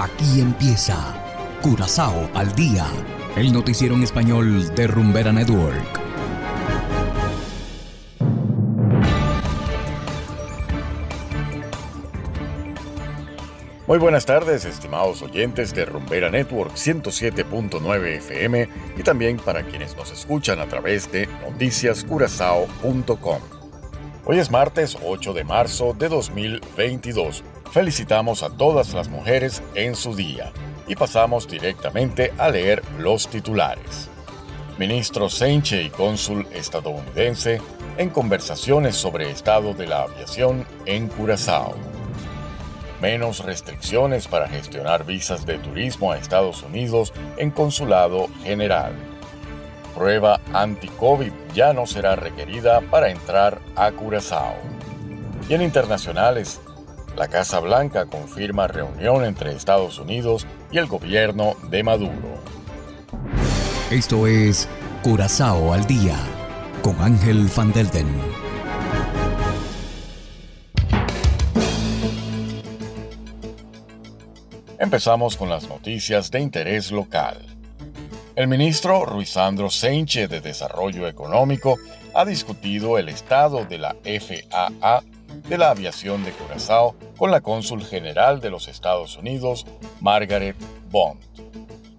Aquí empieza Curazao al día, el noticiero en español de Rumbera Network. Muy buenas tardes, estimados oyentes de Rumbera Network 107.9 FM y también para quienes nos escuchan a través de noticiascurazao.com. Hoy es martes 8 de marzo de 2022 Felicitamos a todas las mujeres en su día y pasamos directamente a leer los titulares. Ministro Seinche y cónsul estadounidense en conversaciones sobre estado de la aviación en Curazao. Menos restricciones para gestionar visas de turismo a Estados Unidos en consulado general. Prueba anti-COVID ya no será requerida para entrar a Curazao. Y en internacionales, la Casa Blanca confirma reunión entre Estados Unidos y el gobierno de Maduro. Esto es Curazao al día con Ángel Van Delden. Empezamos con las noticias de interés local. El ministro Ruizandro Seinche de Desarrollo Económico ha discutido el estado de la FAA de la aviación de Curazao con la cónsul general de los Estados Unidos, Margaret Bond.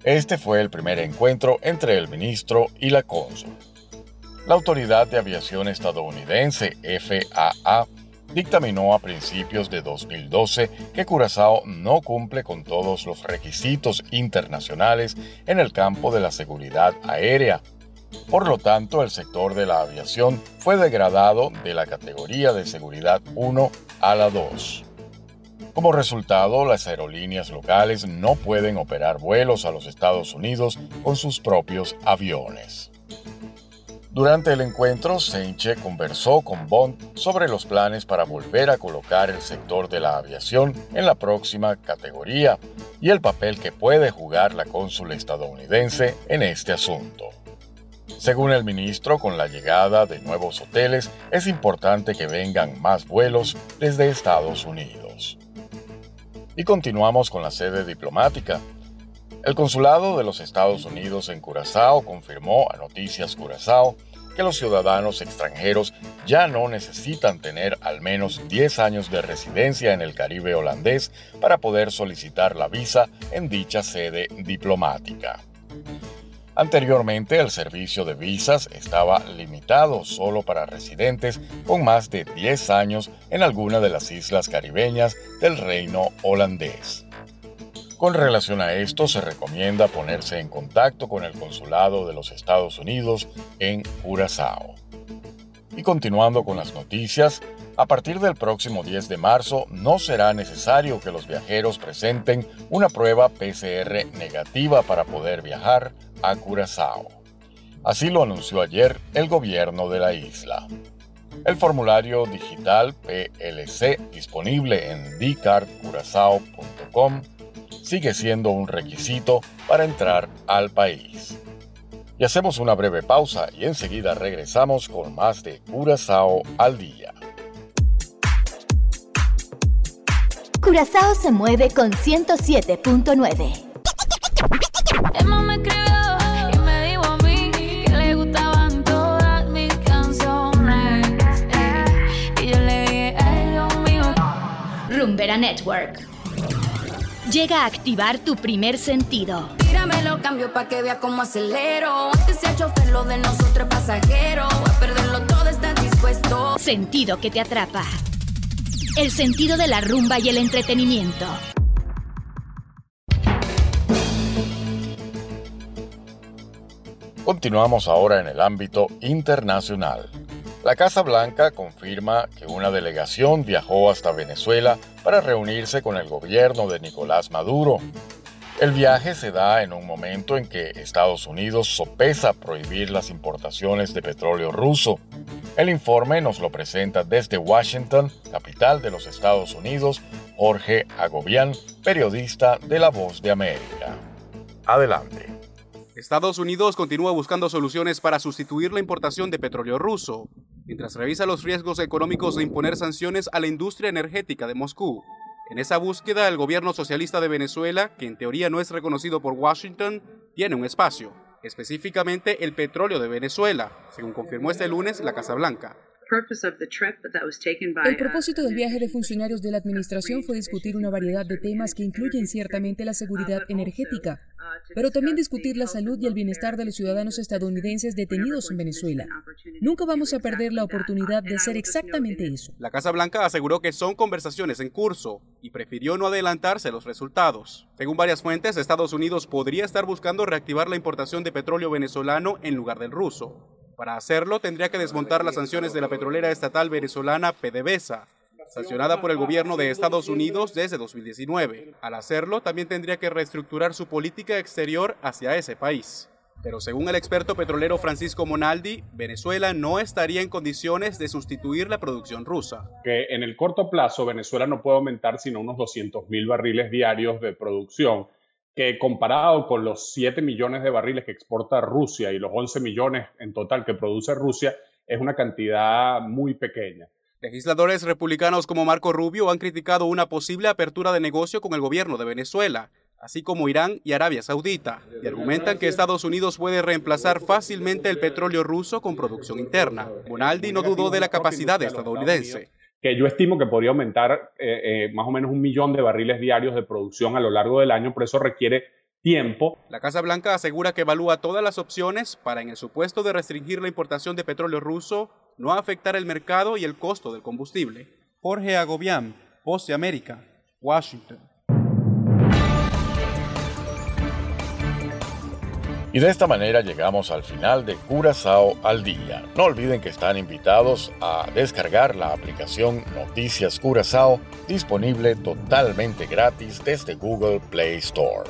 Este fue el primer encuentro entre el ministro y la cónsul. La Autoridad de Aviación Estadounidense, FAA, dictaminó a principios de 2012 que Curazao no cumple con todos los requisitos internacionales en el campo de la seguridad aérea por lo tanto, el sector de la aviación fue degradado de la categoría de seguridad 1 a la 2. Como resultado, las aerolíneas locales no pueden operar vuelos a los Estados Unidos con sus propios aviones. Durante el encuentro, Seinche conversó con Bond sobre los planes para volver a colocar el sector de la aviación en la próxima categoría y el papel que puede jugar la cónsul estadounidense en este asunto. Según el ministro, con la llegada de nuevos hoteles es importante que vengan más vuelos desde Estados Unidos. Y continuamos con la sede diplomática. El consulado de los Estados Unidos en Curazao confirmó a Noticias Curazao que los ciudadanos extranjeros ya no necesitan tener al menos 10 años de residencia en el Caribe holandés para poder solicitar la visa en dicha sede diplomática. Anteriormente, el servicio de visas estaba limitado solo para residentes con más de 10 años en alguna de las islas caribeñas del reino holandés. Con relación a esto, se recomienda ponerse en contacto con el Consulado de los Estados Unidos en Curazao. Y continuando con las noticias, a partir del próximo 10 de marzo no será necesario que los viajeros presenten una prueba PCR negativa para poder viajar a Curazao. Así lo anunció ayer el gobierno de la isla. El formulario digital PLC disponible en dcardcurazao.com sigue siendo un requisito para entrar al país. Y hacemos una breve pausa y enseguida regresamos con más de Curazao al día. Curazao se mueve con 107.9. Emma me escribió y me dijo a mí que le gustaban todas mis canciones. Y yo le dije, ay Dios mío. Rumbera Network. Llega a activar tu primer sentido. Tírame lo cambio pa' que vea cómo acelero. Antes se ha chofer lo de nosotros pasajero. A perderlo todo está dispuesto. Sentido que te atrapa el sentido de la rumba y el entretenimiento. Continuamos ahora en el ámbito internacional. La Casa Blanca confirma que una delegación viajó hasta Venezuela para reunirse con el gobierno de Nicolás Maduro. El viaje se da en un momento en que Estados Unidos sopesa prohibir las importaciones de petróleo ruso el informe nos lo presenta desde Washington, capital de los Estados Unidos, Jorge Agobián, periodista de La Voz de América. Adelante. Estados Unidos continúa buscando soluciones para sustituir la importación de petróleo ruso, mientras revisa los riesgos económicos de imponer sanciones a la industria energética de Moscú. En esa búsqueda, el gobierno socialista de Venezuela, que en teoría no es reconocido por Washington, tiene un espacio, específicamente el petróleo de Venezuela, según confirmó este lunes la Casa Blanca. El propósito del viaje de funcionarios de la administración fue discutir una variedad de temas que incluyen ciertamente la seguridad energética, pero también discutir la salud y el bienestar de los ciudadanos estadounidenses detenidos en Venezuela. Nunca vamos a perder la oportunidad de hacer exactamente eso. La Casa Blanca aseguró que son conversaciones en curso y prefirió no adelantarse los resultados. Según varias fuentes, Estados Unidos podría estar buscando reactivar la importación de petróleo venezolano en lugar del ruso. Para hacerlo, tendría que desmontar las sanciones de la petrolera estatal venezolana PDVSA, sancionada por el gobierno de Estados Unidos desde 2019. Al hacerlo, también tendría que reestructurar su política exterior hacia ese país. Pero según el experto petrolero Francisco Monaldi, Venezuela no estaría en condiciones de sustituir la producción rusa. Que en el corto plazo Venezuela no puede aumentar sino unos 200.000 barriles diarios de producción que comparado con los 7 millones de barriles que exporta Rusia y los 11 millones en total que produce Rusia, es una cantidad muy pequeña. Legisladores republicanos como Marco Rubio han criticado una posible apertura de negocio con el gobierno de Venezuela, así como Irán y Arabia Saudita, y argumentan que Estados Unidos puede reemplazar fácilmente el petróleo ruso con producción interna. Bonaldi no dudó de la capacidad estadounidense que yo estimo que podría aumentar eh, eh, más o menos un millón de barriles diarios de producción a lo largo del año, pero eso requiere tiempo. La Casa Blanca asegura que evalúa todas las opciones para, en el supuesto de restringir la importación de petróleo ruso, no afectar el mercado y el costo del combustible. Jorge Agobián, Voz de América, Washington. Y de esta manera llegamos al final de Curazao al Día. No olviden que están invitados a descargar la aplicación Noticias Curazao, disponible totalmente gratis desde Google Play Store.